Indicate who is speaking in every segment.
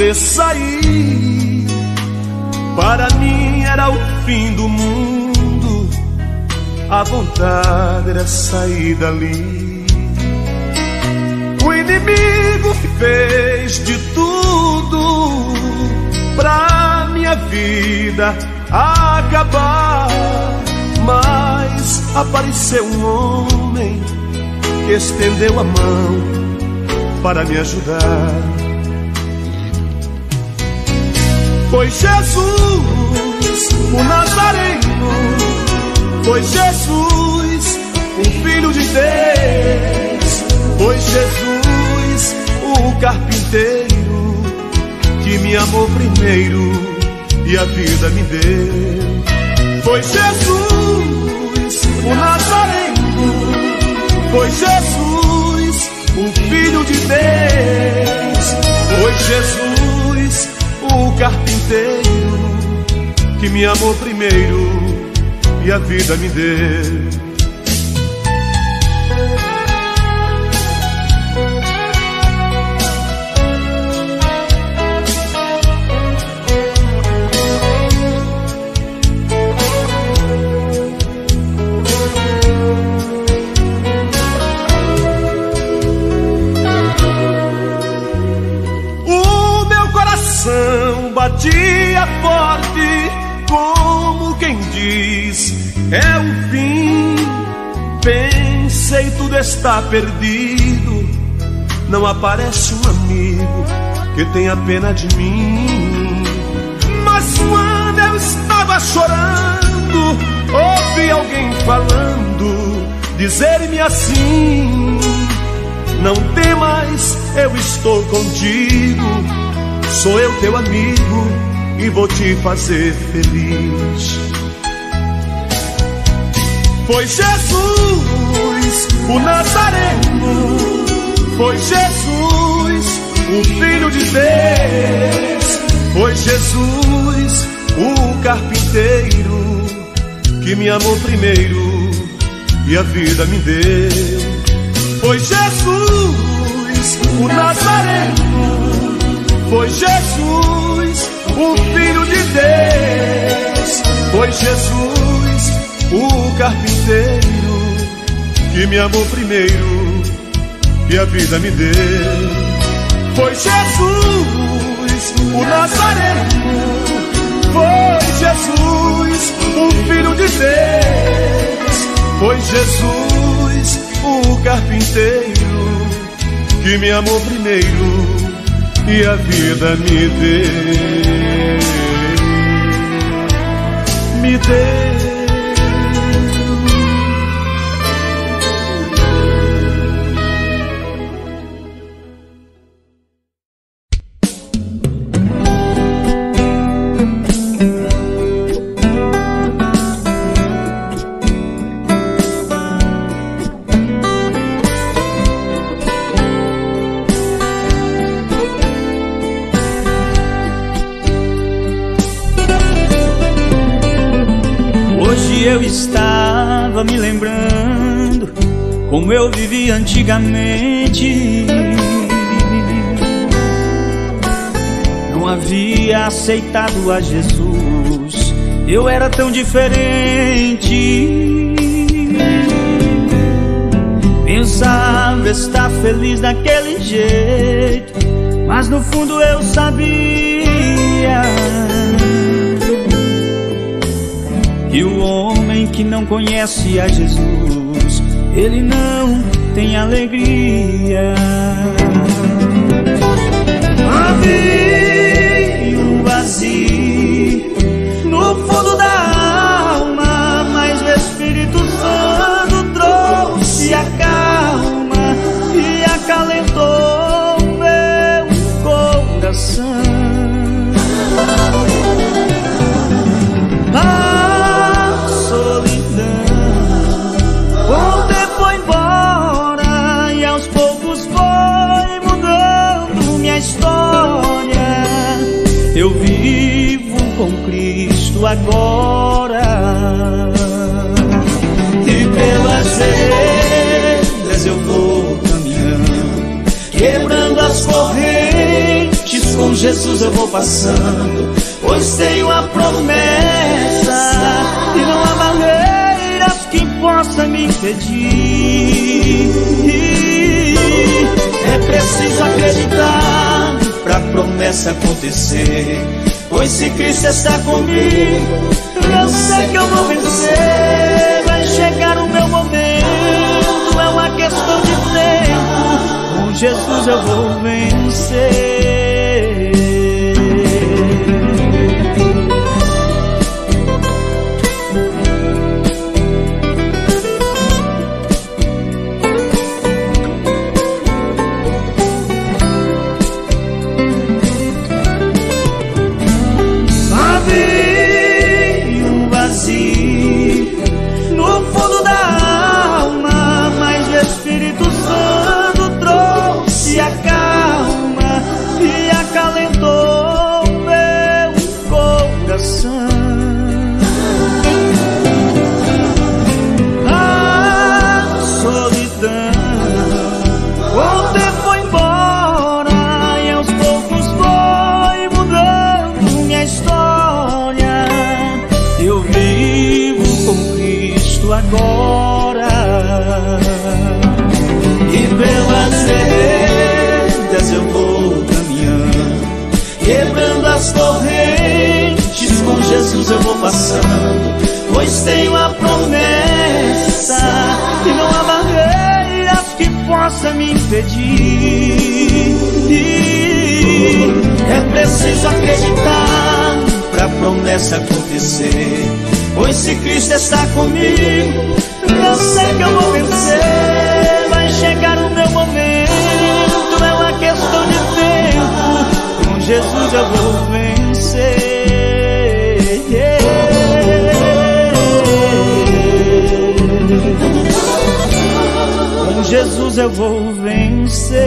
Speaker 1: poder sair. Para mim era o fim do mundo, a vontade era sair dali. O inimigo fez de tudo pra minha vida acabar, mas apareceu um homem que estendeu a mão para me ajudar. Foi Jesus, o Nazareno, foi Jesus, o Filho de Deus, foi Jesus, o carpinteiro, que me amou primeiro e a vida me deu. Foi Jesus, o Nazareno, foi Jesus, o Filho de Deus, foi Jesus, o carpinteiro, que me amou primeiro e a vida me deu. Batia forte, como quem diz: é o fim. Pensei, tudo está perdido. Não aparece um amigo que tenha pena de mim. Mas quando eu estava chorando, ouvi alguém falando, dizer-me assim: Não temas, eu estou contigo Sou eu teu amigo e vou te fazer feliz. Foi Jesus, o Nazareno. Foi Jesus, o Filho de Deus. Foi Jesus, o carpinteiro, que me amou primeiro e a vida me deu. Foi Jesus, o Nazareno foi Jesus, o Filho de Deus. Foi Jesus, o carpinteiro, que me amou primeiro e a vida me deu. Foi Jesus, o Nazareno. Foi Jesus, o Filho de Deus. Foi Jesus, o carpinteiro, que me amou primeiro e a vida me deu, me deu.
Speaker 2: Antigamente. Não havia aceitado a Jesus, eu era tão diferente. Pensava estar feliz daquele jeito, mas no fundo eu sabia que o homem que não conhece a Jesus ele não tem alegria. Havia um vazio no fundo da alma, mas o Espírito Santo trouxe a calma e acalentou meu coração. Agora e pelas veredas eu vou caminhando, quebrando as correntes, com Jesus eu vou passando, pois tenho a promessa e não há barreiras que possa me impedir. É preciso acreditar para a promessa acontecer, pois se Cristo está comigo, eu sei que eu vou vencer. Vai chegar o meu momento, é uma questão de tempo. Com Jesus eu vou vencer. Jesus eu vou passando, pois tenho a promessa que não há barreiras que possa me impedir. É preciso acreditar para a promessa acontecer, pois se Cristo está comigo, eu sei que eu vou vencer. Vai chegar o meu momento, é uma questão de tempo. Com Jesus eu vou vencer. Jesus eu vou vencer.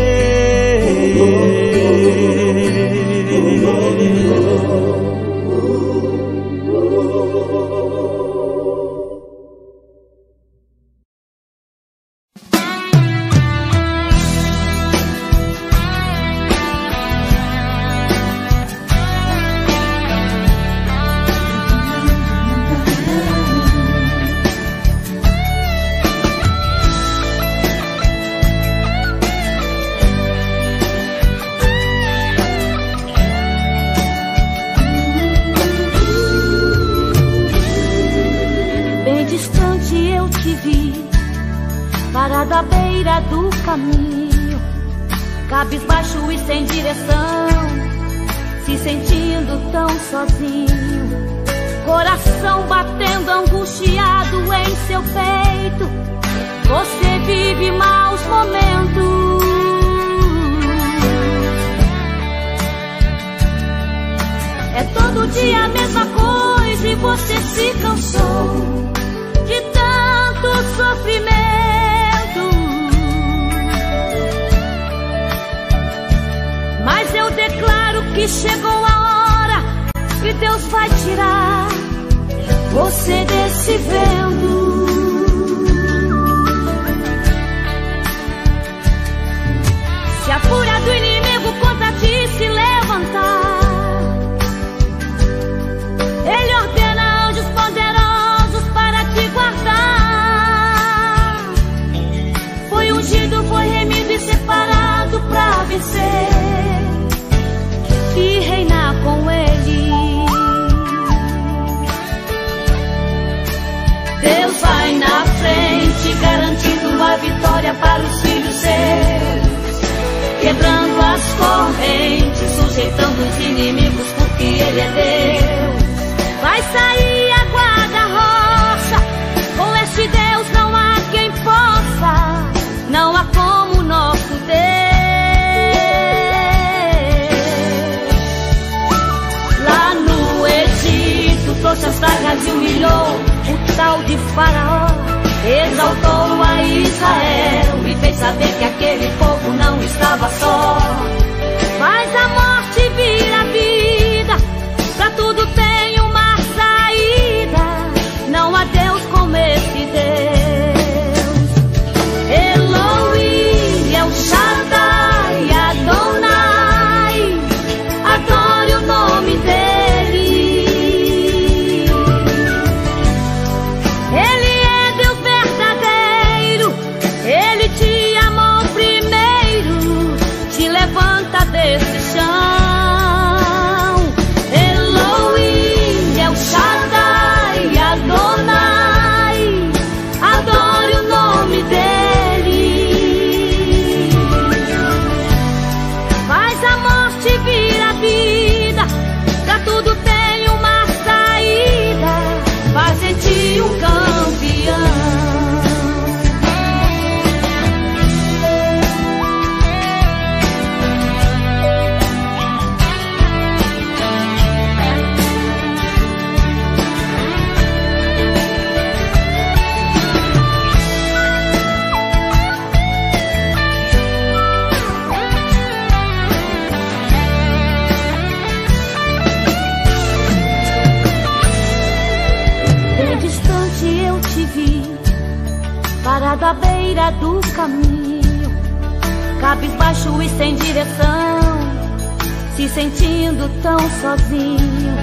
Speaker 3: Sentindo tão sozinho,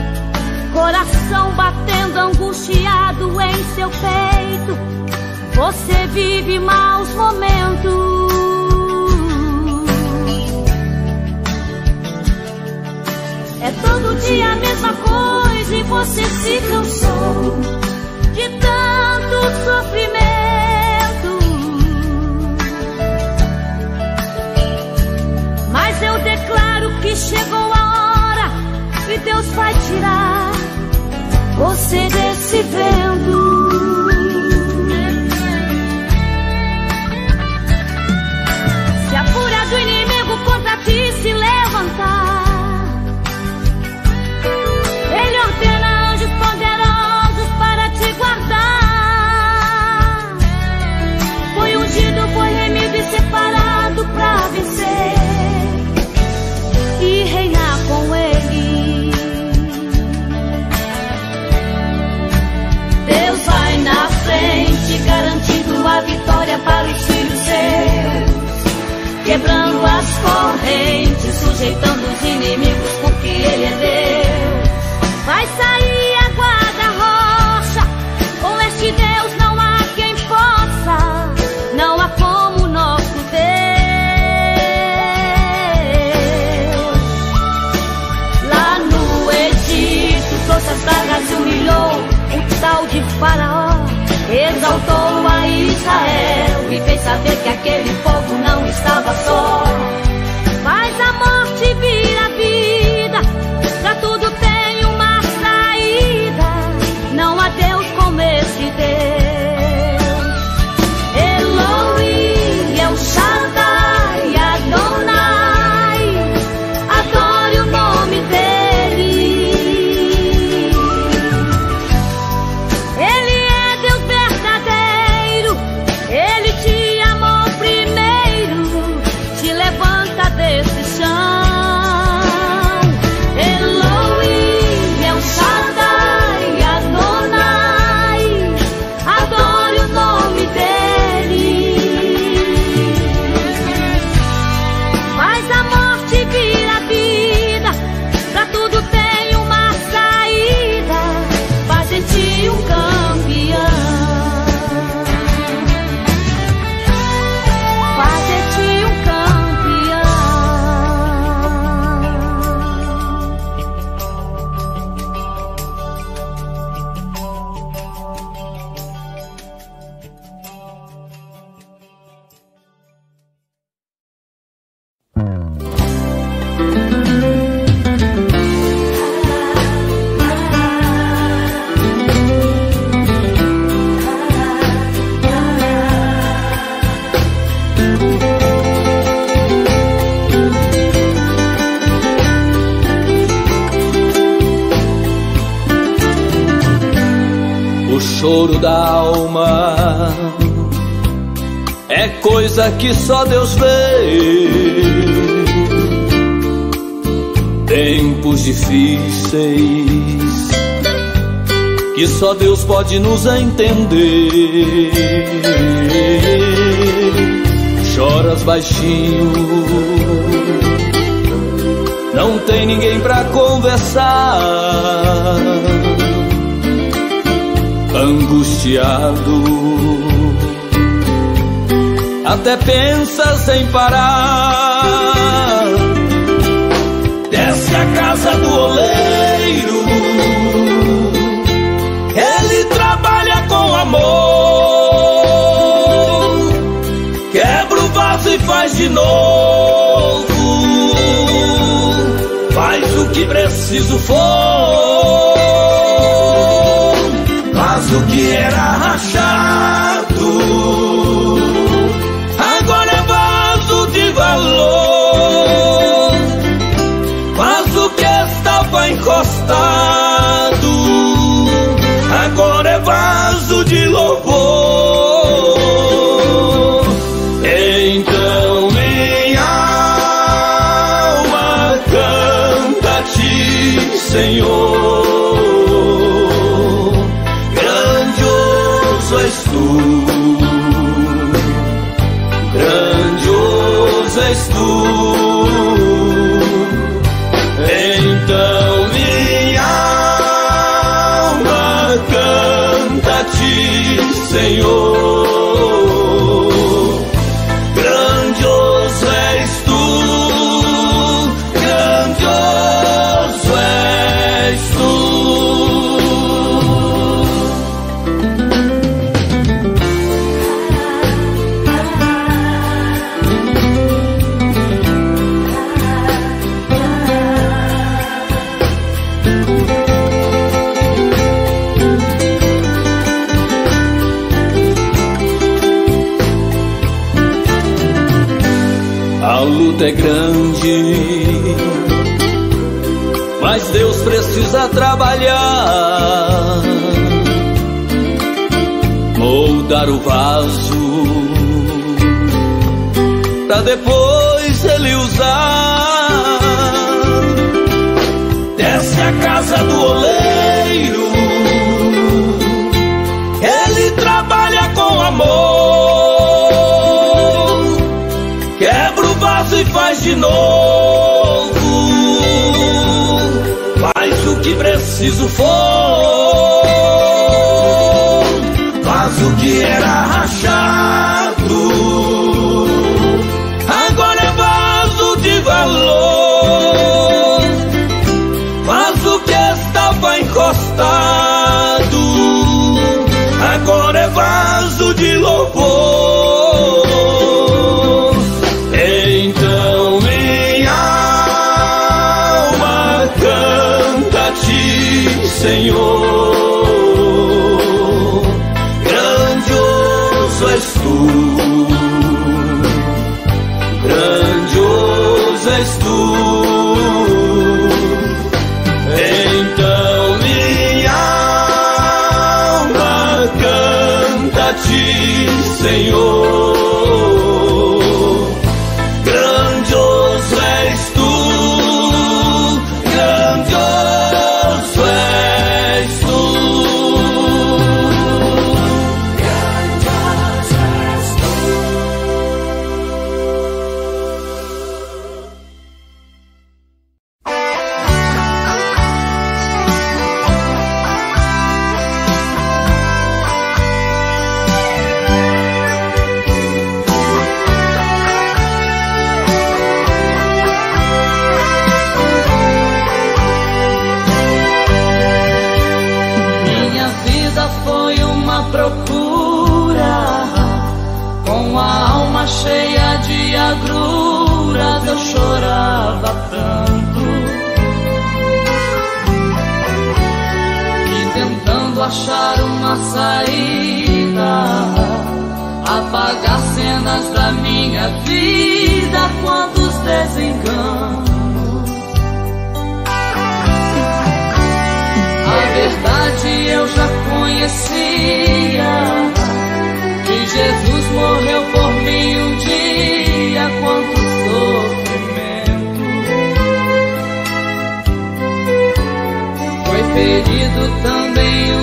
Speaker 3: coração batendo angustiado em seu peito. Você vive maus momentos. É todo dia a mesma coisa e você se cansou de tanto sofrimento. Mas eu declaro que chegou Deus vai tirar você desse vento. Só Deus
Speaker 4: vê. Tempos difíceis que só Deus pode nos entender. Choras baixinho, não tem ninguém pra conversar. Angustiado até pensas em parar. Desce a casa do oleiro, ele trabalha com amor. Quebra o vaso e faz de novo. Faz o que preciso for. Faz o que era rachado encostado, agora é vaso de louvor. Então minha alma canta a ti, Senhor. Grandioso és tu. Grandioso és tu. É precisa trabalhar, moldar o vaso, pra depois ele usar. Preciso for. apagar cenas da minha vida, quantos desenganos. A verdade eu já conhecia, que Jesus morreu por mim um dia, quanto sofrimento. Foi ferido também o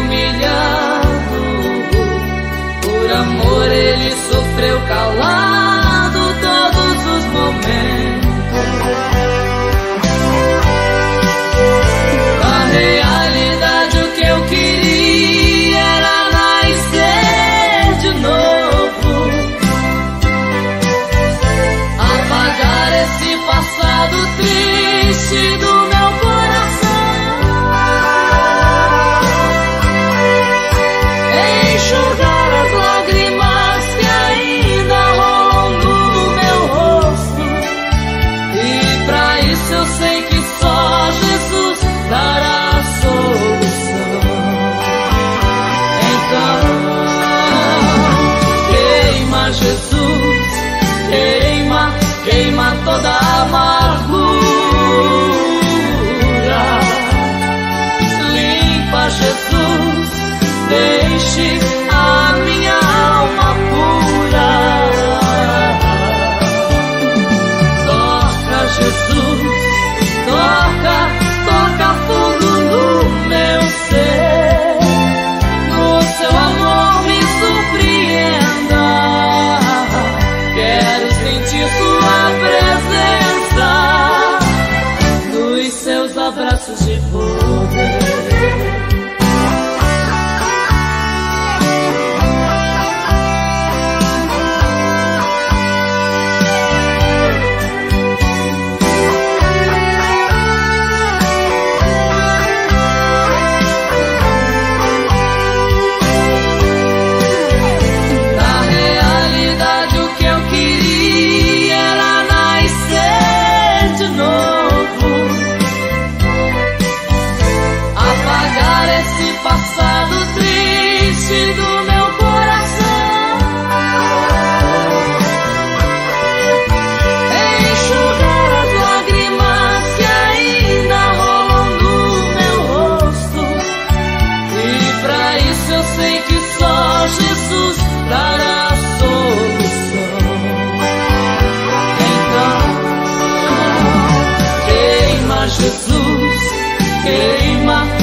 Speaker 2: sentir sua presença.
Speaker 4: my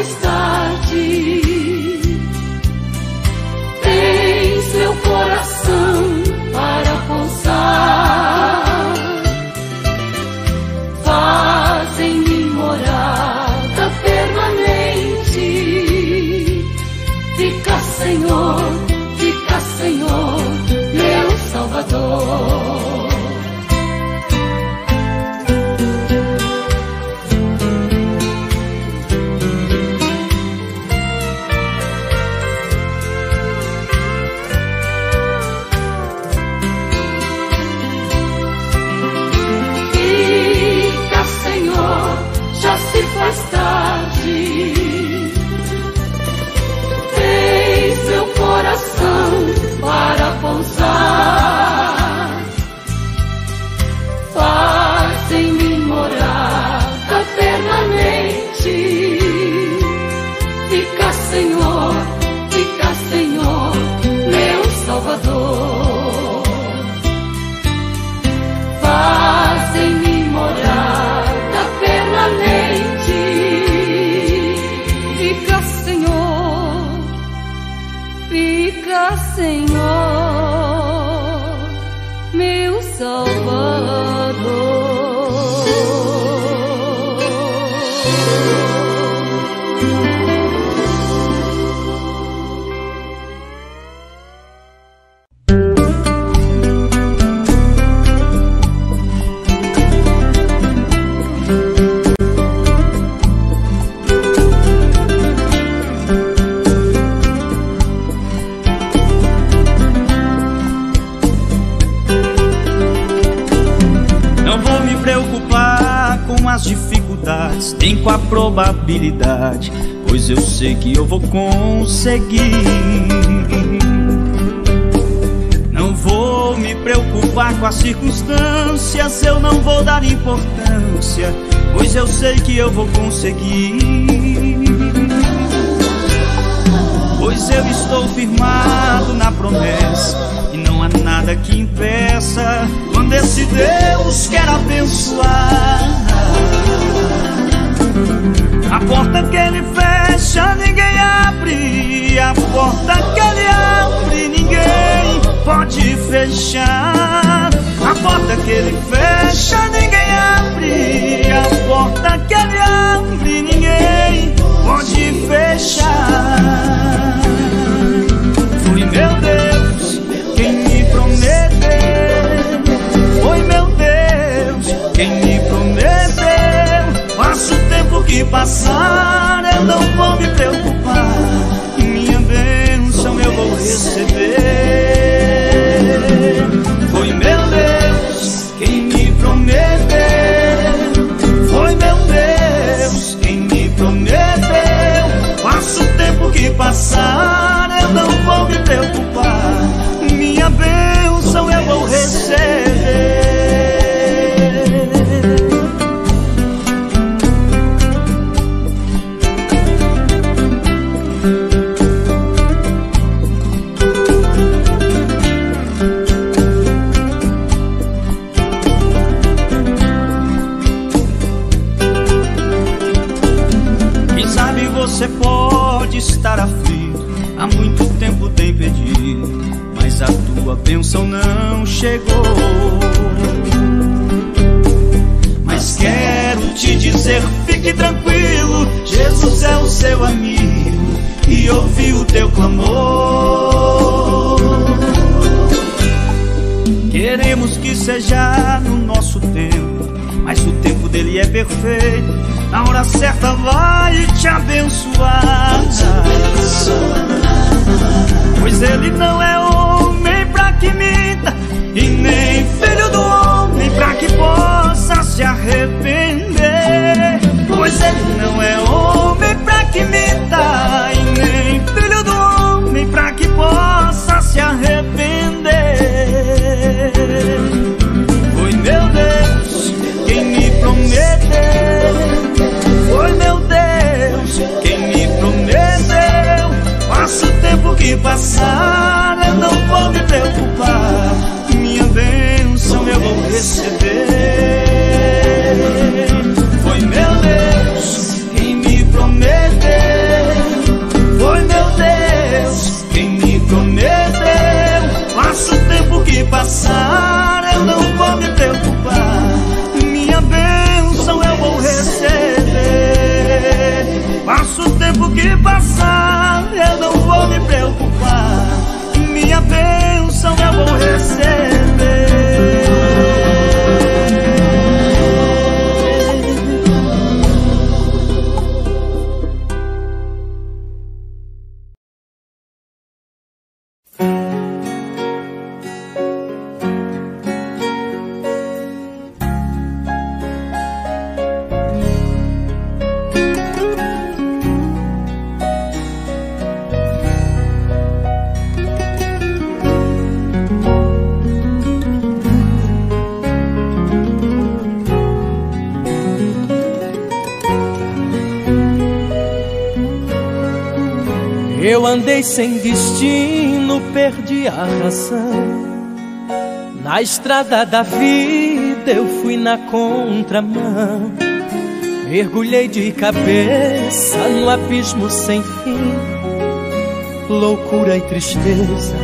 Speaker 4: mais tarde.
Speaker 2: Probabilidade, pois eu sei que eu vou conseguir. Não vou me preocupar com as circunstâncias, eu não vou dar importância, pois eu sei que eu vou conseguir. Pois eu estou firmado na promessa e não há nada que impeça quando esse Deus quer abençoar. A porta que ele fecha, ninguém abre. A porta que ele abre, ninguém pode fechar. A porta que ele fecha, ninguém abre. A porta que ele abre, ninguém pode fechar. Foi meu Deus quem me prometeu. Foi meu Deus quem me que passar, eu não vou me preocupar. Minha bênção eu vou receber. Bênção não chegou. Mas quero te dizer, fique tranquilo, Jesus é o seu amigo e ouviu o teu clamor. Queremos que seja no nosso tempo, mas o tempo dele é perfeito na hora certa vai te abençoar. Pois ele não é e nem filho do homem pra que possa se arrepender. Pois ele não é homem pra que minta, e nem filho do homem pra que possa se arrepender. Foi meu Deus quem me prometeu foi meu Deus quem me prometeu. Passa o tempo que passar, receber. Foi meu Deus quem me prometeu. Foi meu Deus quem me prometeu. Passa o tempo que passar, eu não vou me preocupar. Minha bênção eu vou receber. Passa o tempo que passar, Eu
Speaker 5: andei sem destino, perdi a razão. Na estrada da vida eu fui na contramão. Mergulhei de cabeça no abismo sem fim. Loucura e tristeza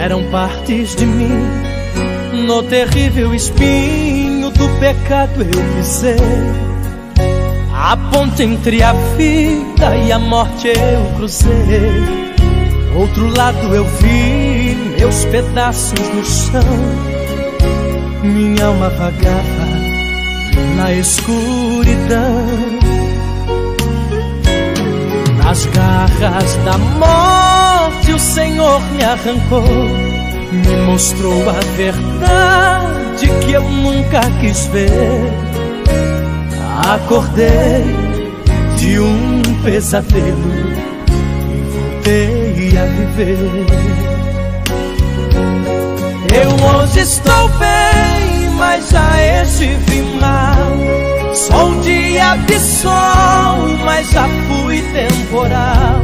Speaker 5: eram partes de mim. No terrível espinho do pecado eu pisei. A ponte entre a vida e a morte eu cruzei. Outro lado eu vi meus pedaços no chão. Minha alma vagava na escuridão. Nas garras da morte o Senhor me arrancou. Me mostrou a verdade que eu nunca quis ver Acordei de um pesadelo e voltei a viver. Eu hoje estou bem, mas já estive mal. Sou um dia de sol, mas já fui temporal.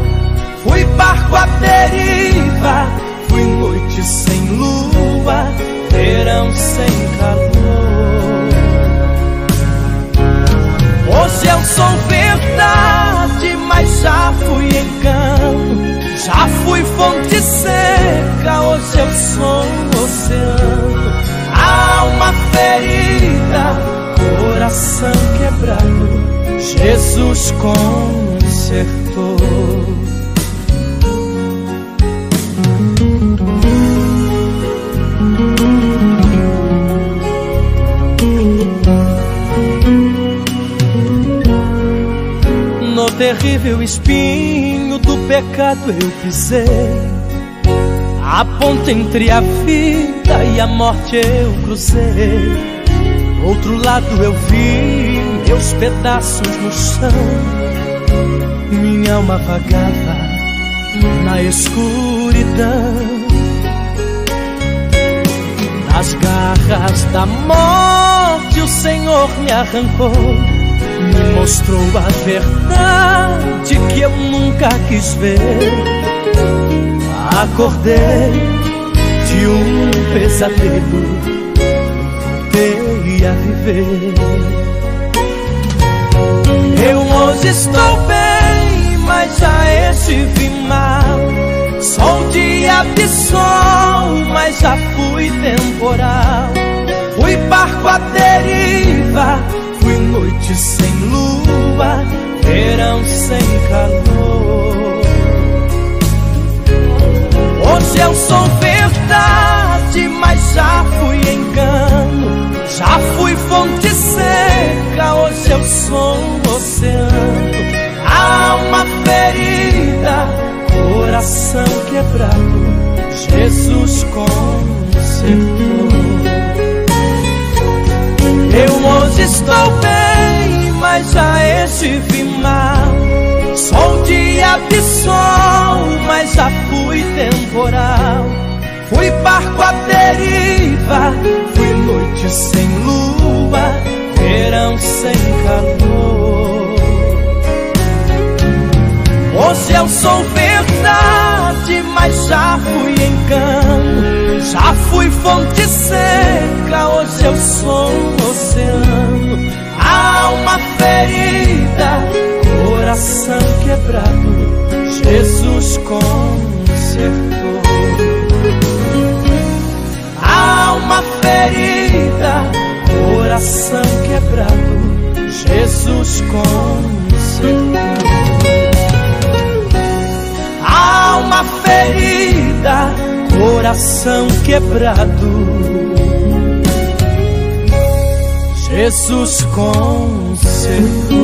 Speaker 5: Fui barco à deriva, fui noite sem lua, verão sem calor. Hoje eu sou verdade, mas já fui engano. Já fui fonte seca, hoje eu sou um oceano. Alma ferida, coração quebrado, Jesus consertou. Terrível espinho do pecado eu pisei. A ponte entre a vida e a morte eu cruzei. Outro lado eu vi meus pedaços no chão. Minha alma vagava na escuridão. Nas garras da morte o Senhor me arrancou mostrou a verdade que eu nunca quis ver. Acordei de um pesadelo, voltei a viver. Eu hoje estou bem,
Speaker 3: estive mal. Sou dia de sol, mas já fui temporal. Fui barco à deriva, noite sem lua, verão sem calor. Hoje eu sou verdade, mas já fui engano. Já fui fonte seca, hoje eu sou um oceano. Alma ferida, coração quebrado, Jesus consertou. Eu hoje estou bem, mas já estive mal. Sou dia de sol, mas já fui temporal. Fui barco à deriva, fui noite sem lua, verão sem calor. Hoje eu sou verdade, mas já fui engano. Já fui fonte seca, hoje eu sou um oceano. Alma ferida, coração quebrado, Jesus consertou. Alma ferida, coração quebrado, Jesus consertou. Coração quebrado. Jesus consertou.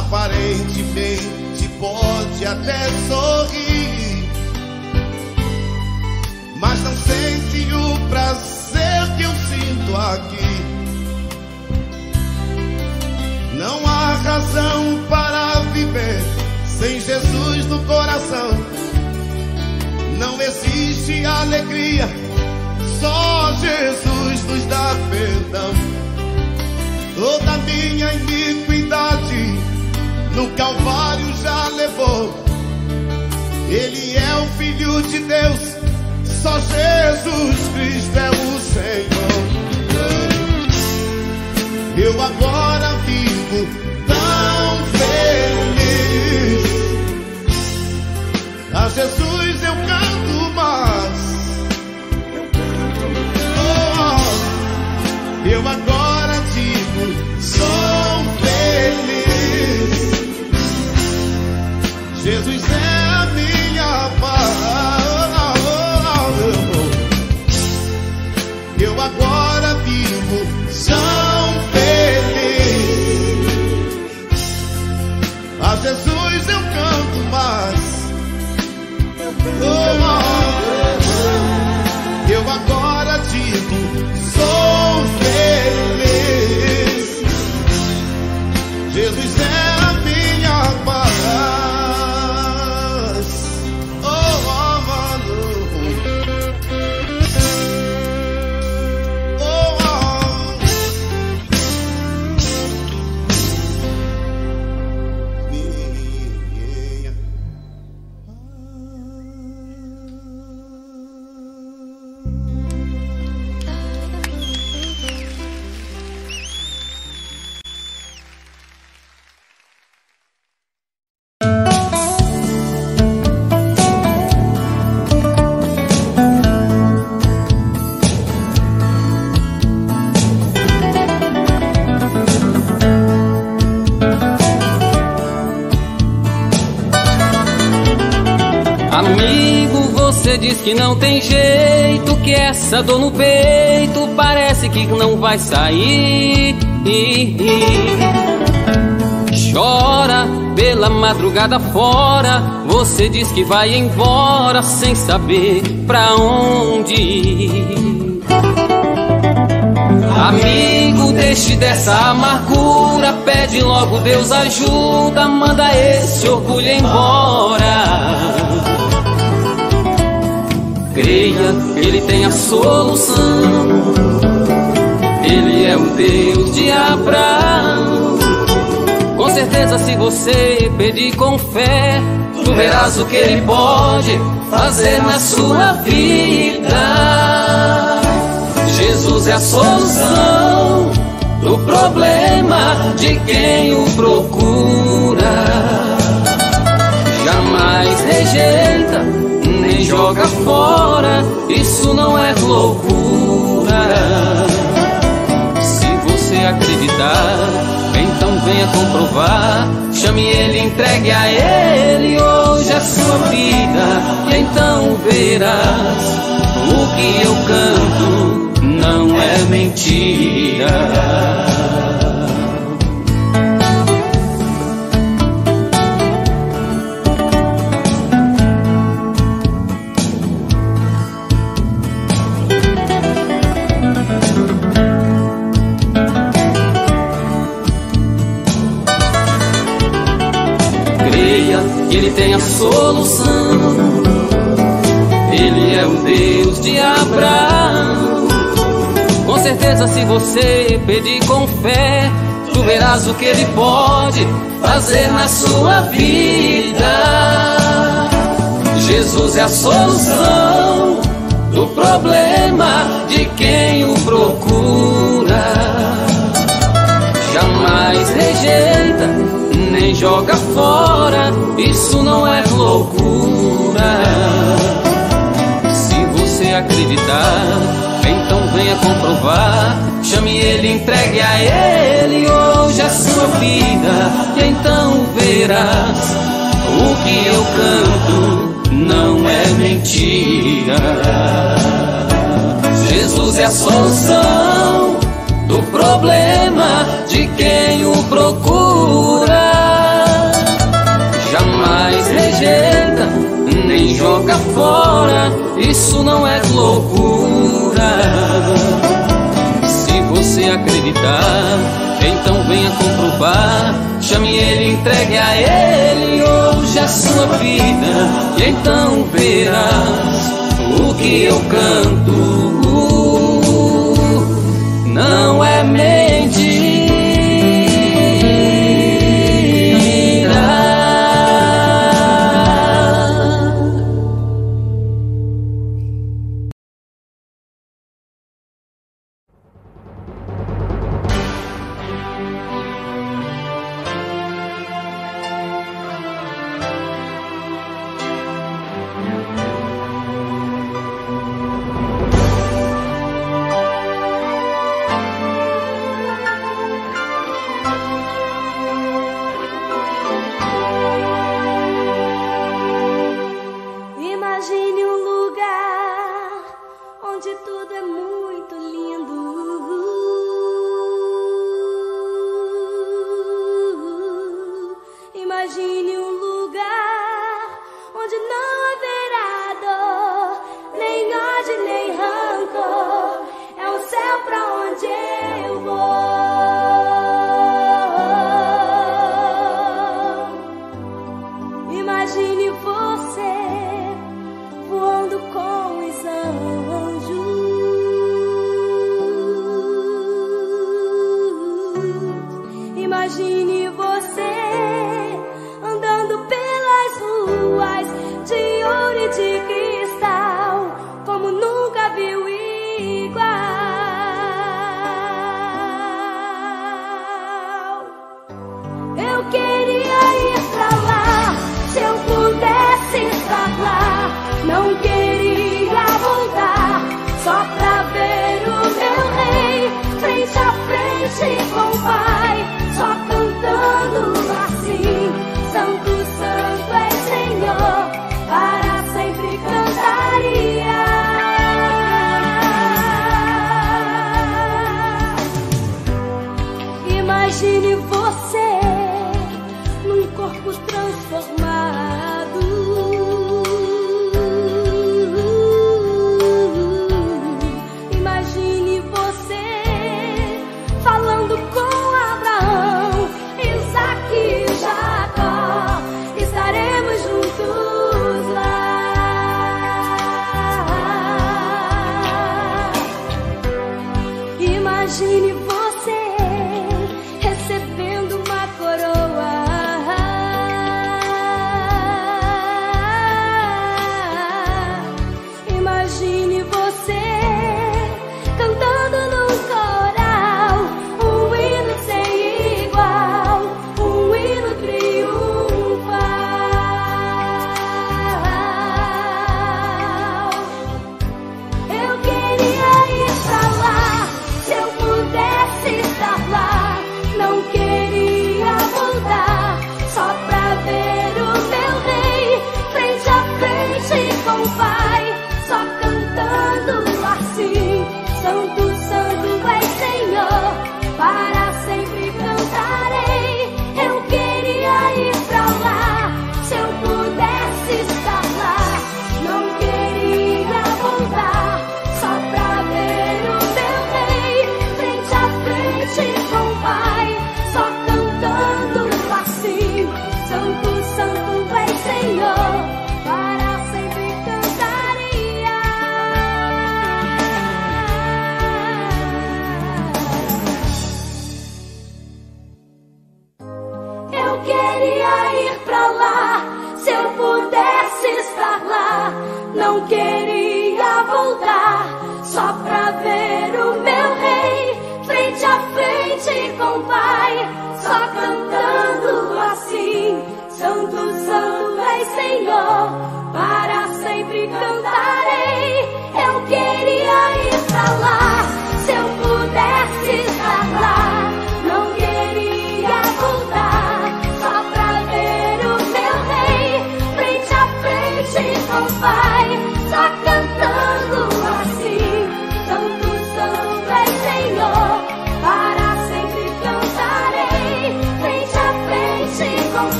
Speaker 6: Aparentemente pode até sorrir, mas não sente o prazer que eu sinto aqui. Não há razão para viver sem Jesus no coração. Não existe alegria, só Jesus nos dá perdão. Toda minha iniquidade no Calvário já levou. Ele é o Filho de Deus, só Jesus Cristo é o Senhor. Eu agora vivo tão feliz. A
Speaker 7: Jesus eu canto mais. Oh,
Speaker 8: eu agora Jesus é que não tem jeito, que essa dor no peito parece que não vai sair. Chora pela madrugada fora, você diz que vai embora sem saber pra onde ir. Amigo, deixe dessa amargura, pede logo Deus ajuda, manda esse orgulho embora. Creia, Ele tem a solução. Ele é o Deus de Abraão. Com certeza, se você pedir com fé, tu verás o que Ele pode fazer na sua vida. Jesus é a solução do problema de quem o procura. Jamais rejeita joga fora, isso não é loucura. Se você acreditar, então venha comprovar. Chame ele, entregue a ele hoje a sua vida, e então verás o que eu canto não é mentira. Solução. Ele é o Deus de Abraão. Com certeza, se você pedir com fé, tu verás o que Ele pode fazer na sua vida. Jesus é a solução do problema de quem o procura. Jamais rejeita nem joga fora, isso não é loucura. Se você acreditar, então venha comprovar. Chame ele, entregue a ele hoje a sua vida, e então verás o que eu canto não é mentira. Jesus é a solução do problema isso não é loucura. Se você acreditar, então venha comprovar. Chame ele, entregue a ele hoje a sua vida, e então verás o que eu canto não é mentira.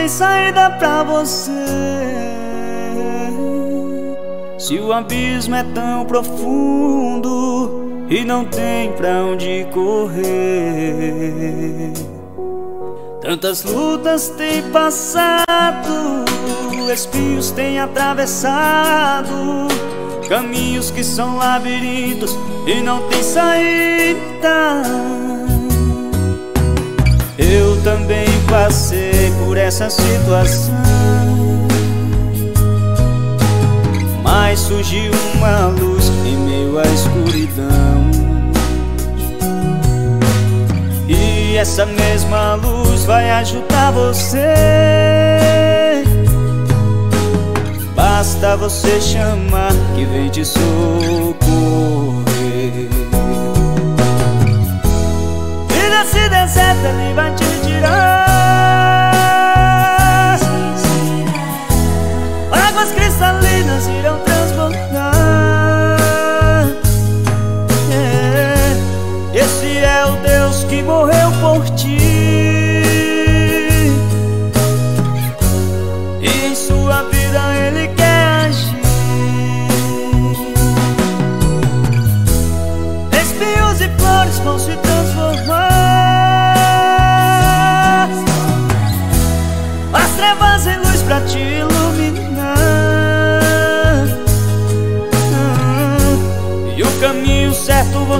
Speaker 2: Tem saída pra você, se o abismo é tão profundo e não tem pra onde correr, tantas lutas tem passado, espinhos tem atravessado. Caminhos que são labirintos e não tem saída. Eu também passei por essa situação. Mas surgiu uma luz em meio à escuridão. E essa mesma luz vai ajudar você. Basta você chamar que vem te socorrer. E desse deserto ele vai te tirar. cause it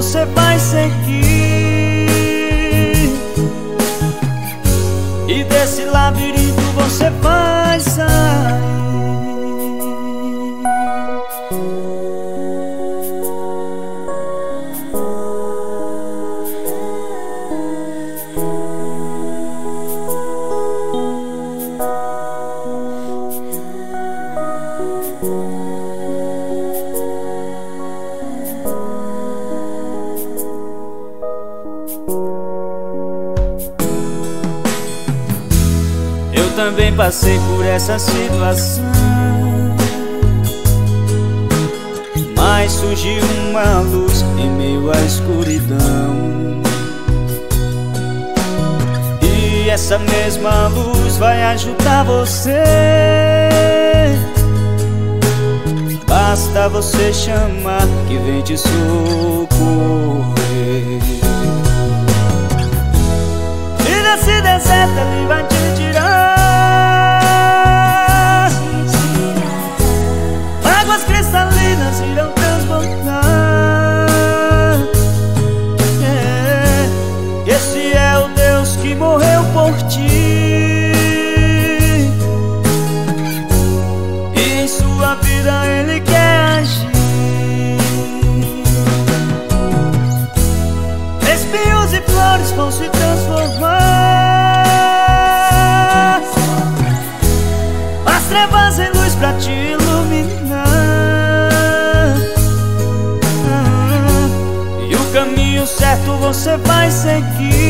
Speaker 2: você vai seguir. Passei por essa situação. Mas surgiu uma luz em meio à escuridão. E essa mesma luz vai ajudar você. Basta você chamar que vem te socorrer. E desse deserto ele vai te iluminar. E o caminho certo você vai seguir.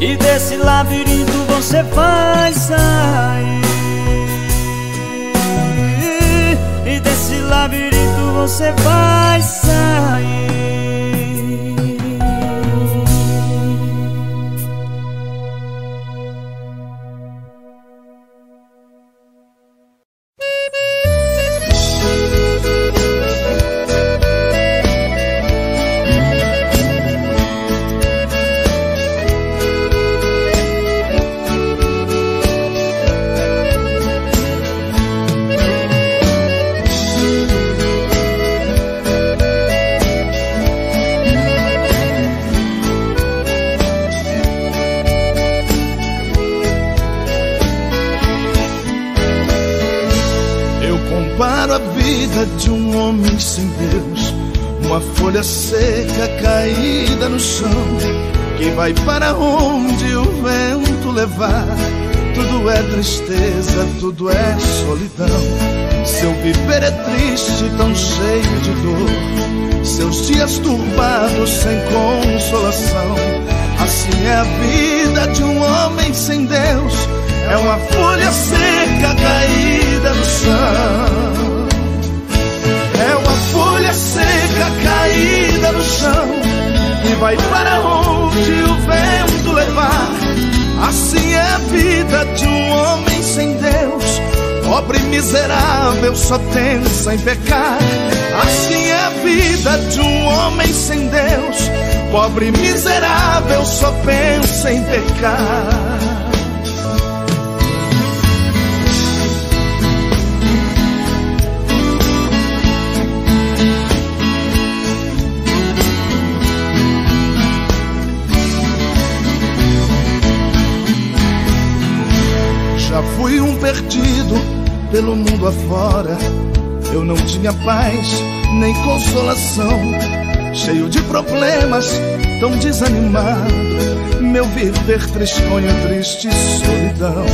Speaker 2: E desse labirinto você vai sair. E labirinto você vai sair.
Speaker 9: Seca caída no chão, que vai para onde o vento levar. Tudo é tristeza, tudo é solidão. Seu viver é triste, tão cheio de dor. Seus dias turbados, sem consolação. Assim é a vida de um homem sem Deus. É uma folha seca caída no chão folha seca caída chão e vai para onde o vento levar. Assim é a vida de um homem sem Deus, pobre e miserável, só pensa em pecar. Assim é a vida de um homem sem Deus, pobre e miserável, só pensa em pecar. Fui um perdido pelo mundo afora. Eu não tinha paz nem consolação, cheio de problemas, tão desanimado. Meu viver tristonho, triste solidão.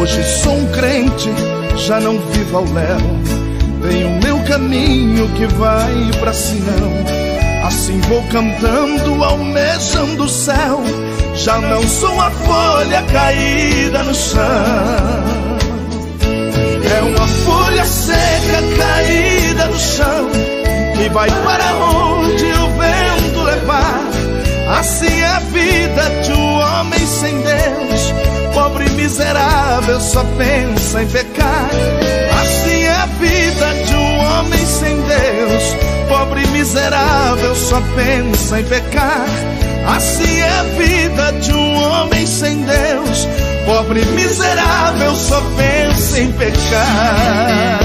Speaker 9: Hoje sou um crente, já não vivo ao léu. Tenho meu caminho que vai pra Sião. Assim vou cantando, almejando o céu já não sou a folha caída no chão. É uma folha seca caída no chão que vai para onde o vento levar. Assim é a vida de um homem sem Deus, pobre e miserável, só pensa em pecar. Assim é a vida de um homem sem Deus, pobre e miserável, só pensa em pecar. Assim é a vida de um homem sem Deus, pobre miserável, só pensa em pecar.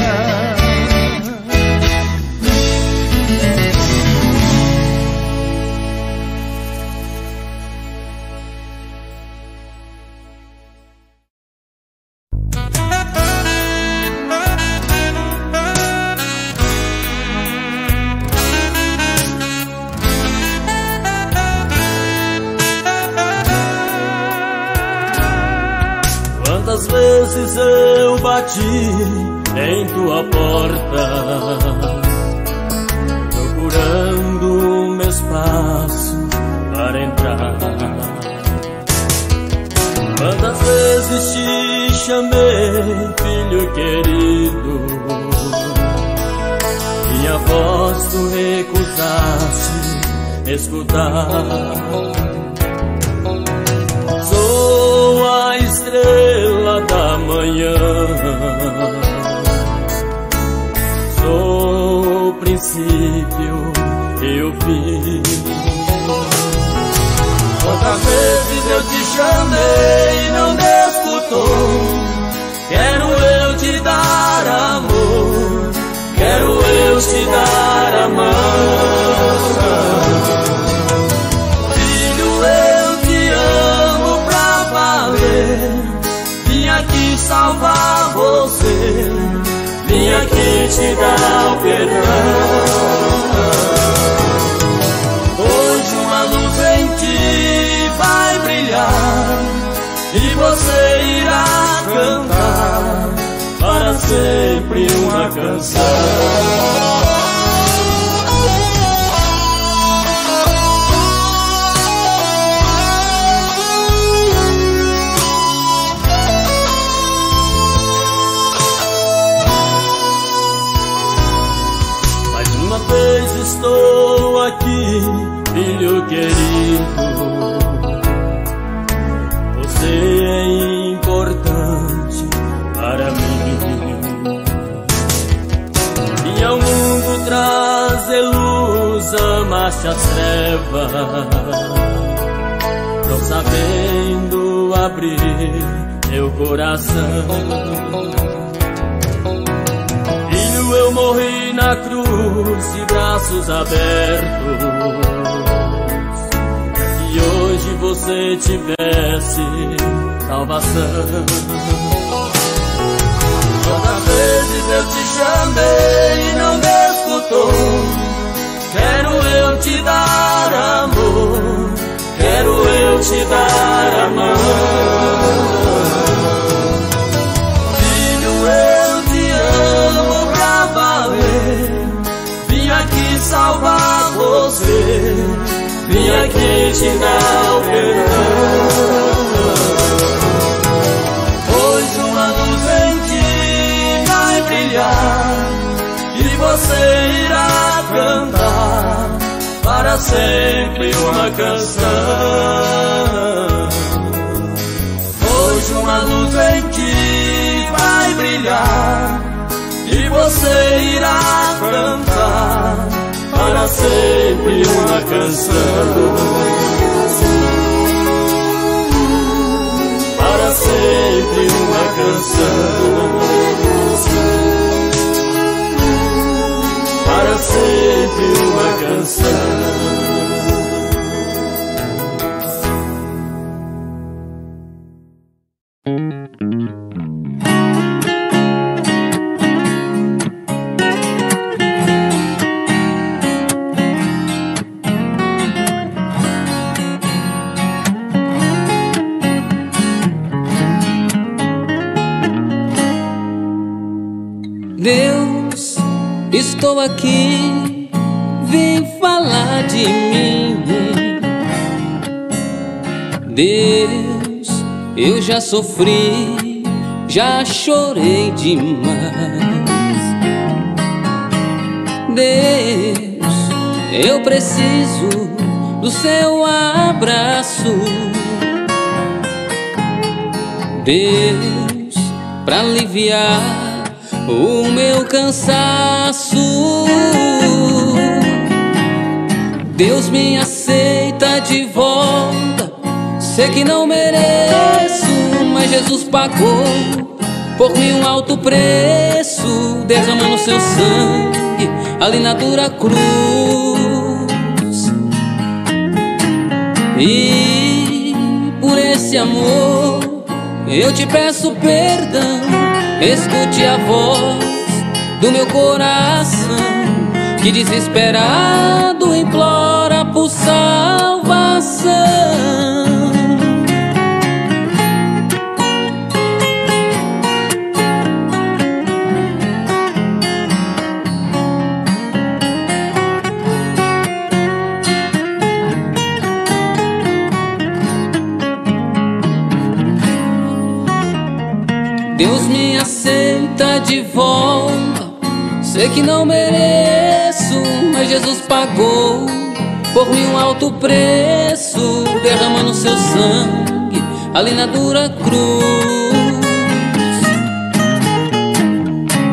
Speaker 4: Bati em tua porta, procurando meu espaço para entrar. Quantas vezes te chamei, filho querido, minha voz tu recusaste escutar. a estrela manhã. Sou o princípio e o fim. Quantas vezes eu te chamei e não me escutou. Quero eu te dar amor, quero eu te dar a mão. Te dar o perdão. Hoje uma luz em ti vai brilhar e você irá cantar para sempre uma canção. Não sabendo abrir meu coração eu morri na cruz de braços abertos. Que hoje você tivesse salvação. Quantas vezes eu te chamei e não me escutou. Quero eu te dar amor, quero eu te dar amor. salvar você. Vim aqui te dar para sempre uma canção. Hoje uma luz em ti vai brilhar e você irá cantar para sempre uma canção. Para sempre uma canção. Para sempre uma canção.
Speaker 8: Aqui, vem falar de mim. Deus, eu já sofri, já chorei demais. Deus, eu preciso do seu abraço. Deus, para aliviar o meu cansaço. Deus me aceita de volta. Sei que não mereço, mas Jesus pagou por mim um alto preço, derramando seu sangue ali na dura cruz. E por esse amor eu te peço perdão Escute a voz do meu coração que desesperado aceita de volta. Sei que não mereço, mas Jesus pagou por mim um alto preço, derramando seu sangue ali na dura cruz.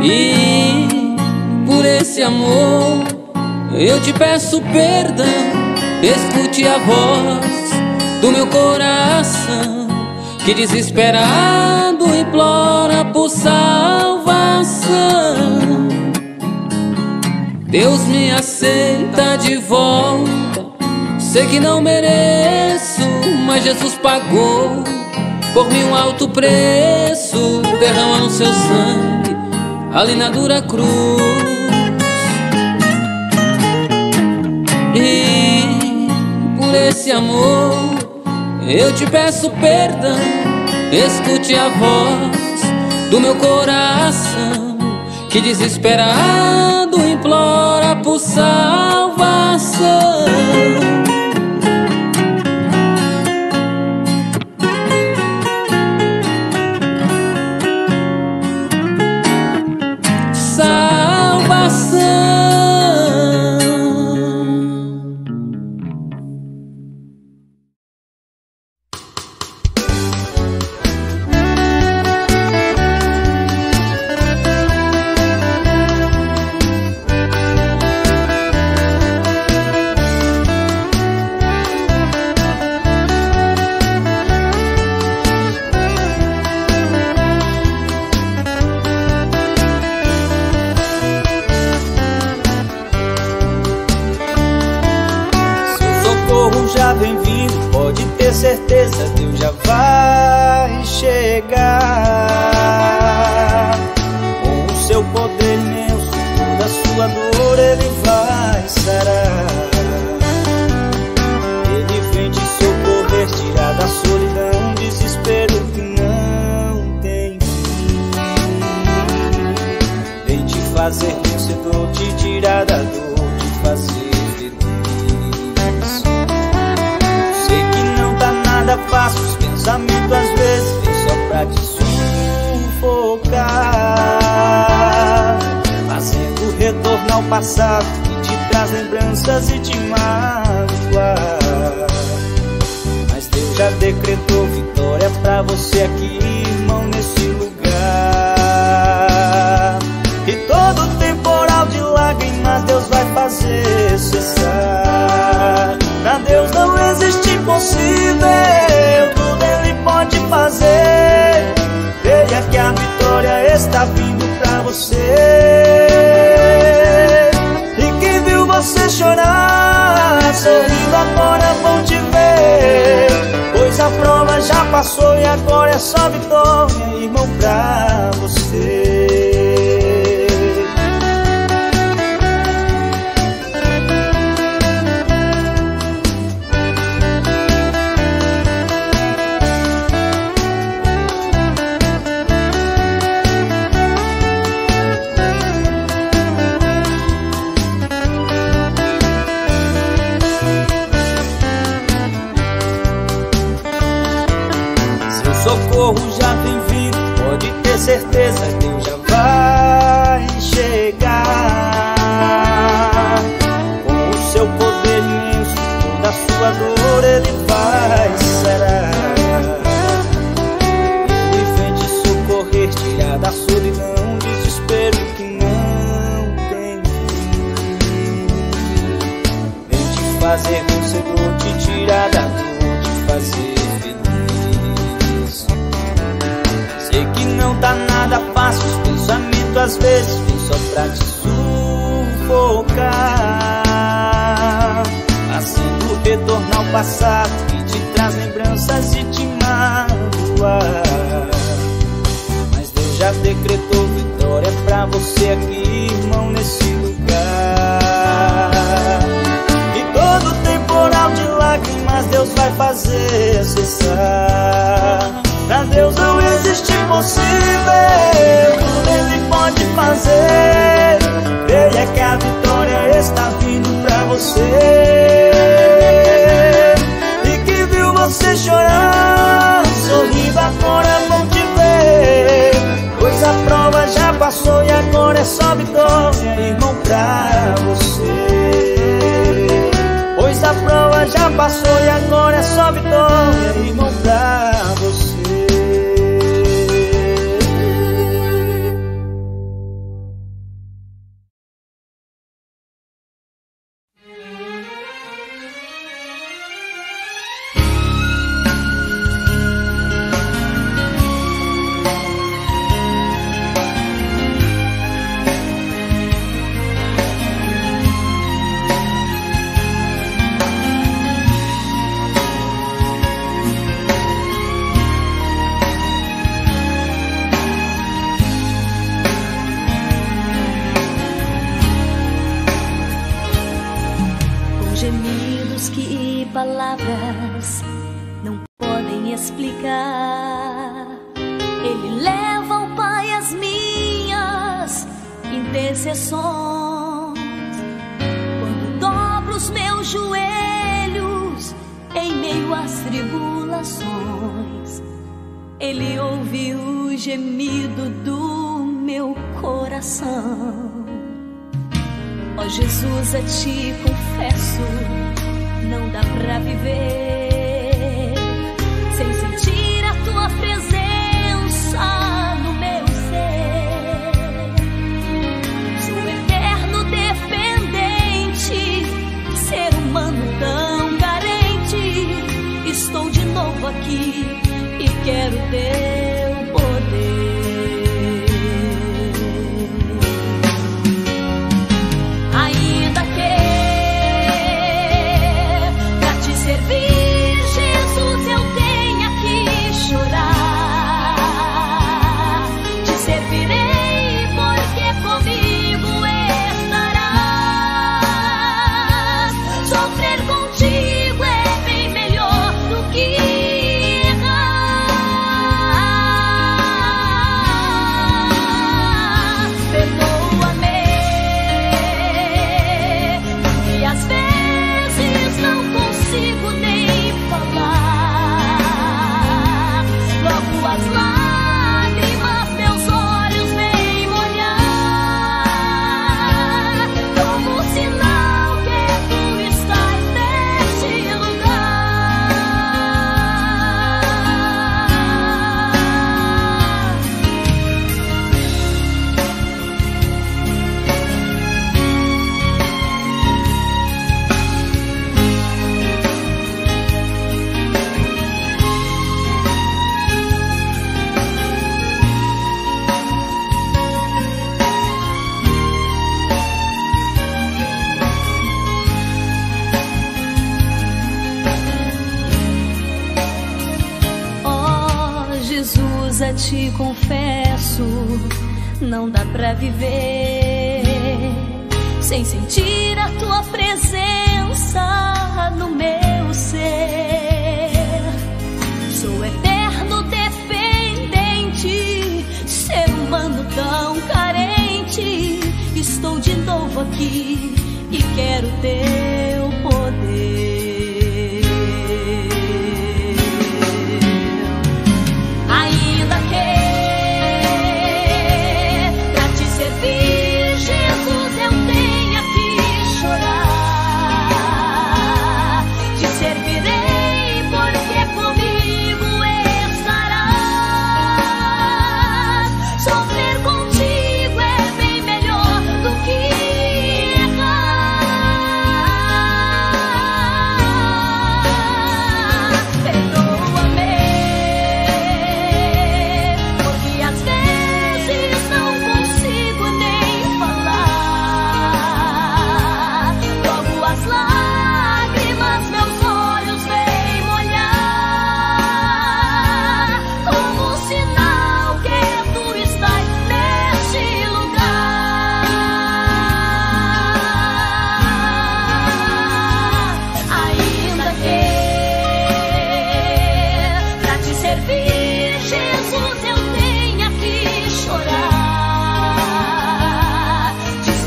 Speaker 8: E por esse amor eu te peço perdão. Escute a voz do meu coração que desesperado implora por salvação. Deus me aceita de volta. Sei que não mereço, mas Jesus pagou por mim um alto preço, derramando seu sangue ali na dura cruz. E por esse amor eu te peço perdão, escute a voz do meu coração que desesperado implora por salvação.
Speaker 2: Fazer vencedor, te tirar da dor, te fazer nada fácil, os pensamentos às vezes vêm só pra te sufocar. Fazendo retorno ao passado que te traz lembranças e te magoar. Mas Deus já decretou vitória pra você aqui, irmão, nesse Deus vai fazer cessar. Pra Deus não existe impossível, tudo Ele pode fazer. Veja que a vitória está vindo pra você. E quem viu você chorar, sorrindo agora vão te ver. Pois a prova já passou e agora é só vitória, irmão, pra você. Às vezes vêm só pra te sufocar. Fazendo retornar ao passado que te traz lembranças e te magoar. Mas Deus já decretou vitória pra você aqui, irmão, nesse lugar. E todo temporal de lágrimas Deus vai fazer cessar. Pra Deus não existe impossível, você. E que viu você chorar, sorrindo agora vão te ver. Pois a prova já passou e agora é só vitória, irmão, pra você. Pois a prova já passou e agora é só vitória,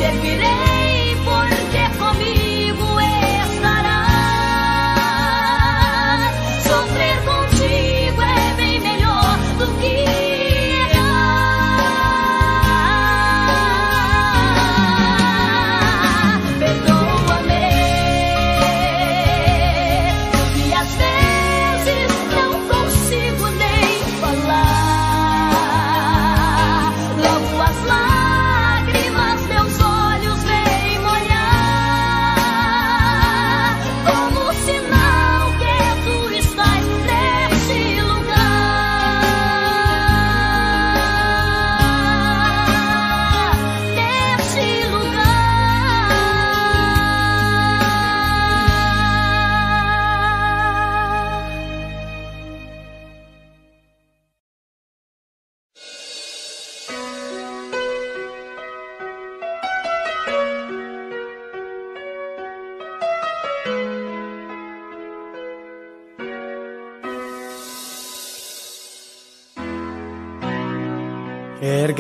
Speaker 5: Ergue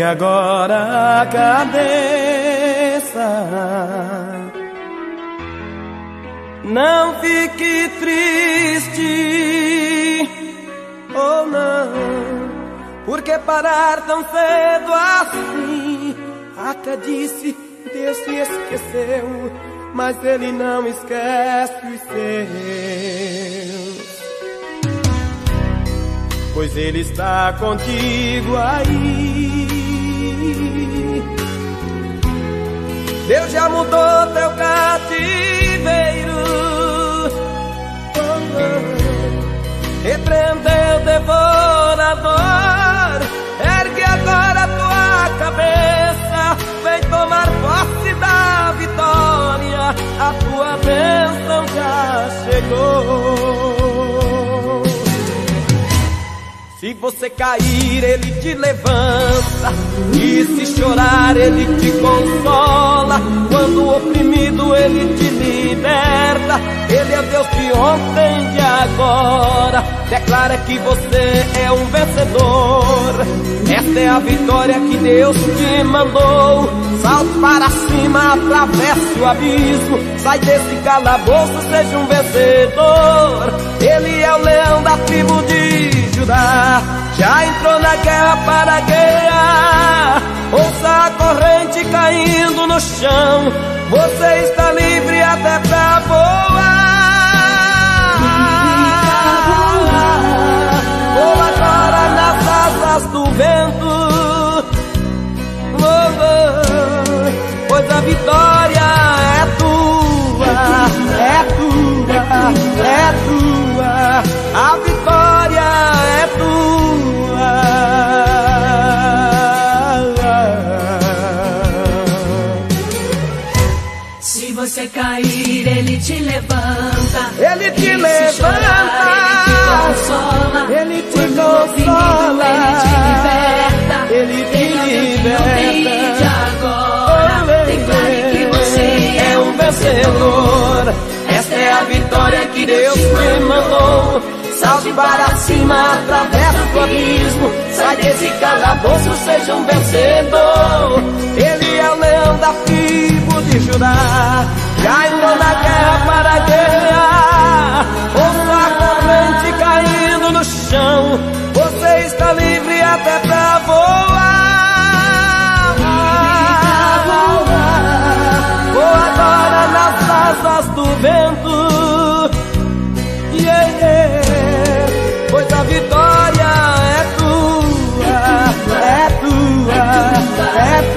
Speaker 5: agora a cabeça. Não fique triste, oh não, porque parar tão cedo assim? Até disse, Deus se esqueceu, mas Ele não esquece os seus. Pois Ele está contigo aí. Deus já mudou teu cativeiro. Repreendeu devorador. Ergue agora tua cabeça. Vem tomar posse da vitória. A tua bênção já chegou. Se você cair, ele te levanta. E se chorar, ele te consola. Quando oprimido, ele te liberta. Ele é Deus de ontem e de agora. Declara que você é um vencedor. Esta é a vitória que Deus te mandou. Salte para cima, atravesse o abismo. Sai desse calabouço, seja um vencedor. Ele é o leão da tribo de Já entrou na guerra para guerrear. Ouça a corrente caindo no chão. Você está livre até pra voar. Voa agora nas asas do vento. Oh, oh, pois a vitória é tua, é tua, é tua. A vitória
Speaker 3: ele te levanta.
Speaker 1: Ele te ele levanta. Chorar,
Speaker 3: ele te consola.
Speaker 1: Ele te consola.
Speaker 3: Ele te liberta. Ele te liberta. agora. Declare que você é um vencedor.
Speaker 5: Esta é a vitória que Deus me mandou. Salte para cima, atravessa o abismo. Sai desse calabouço, seja um vencedor. Ele é o leão da tribo de Judá. Caindo na guerra para guerrear. Ouça corrente caindo no chão. Você está livre até pra voar. Voa agora nas asas do vento. Pois a vitória é tua, é tua, é tua.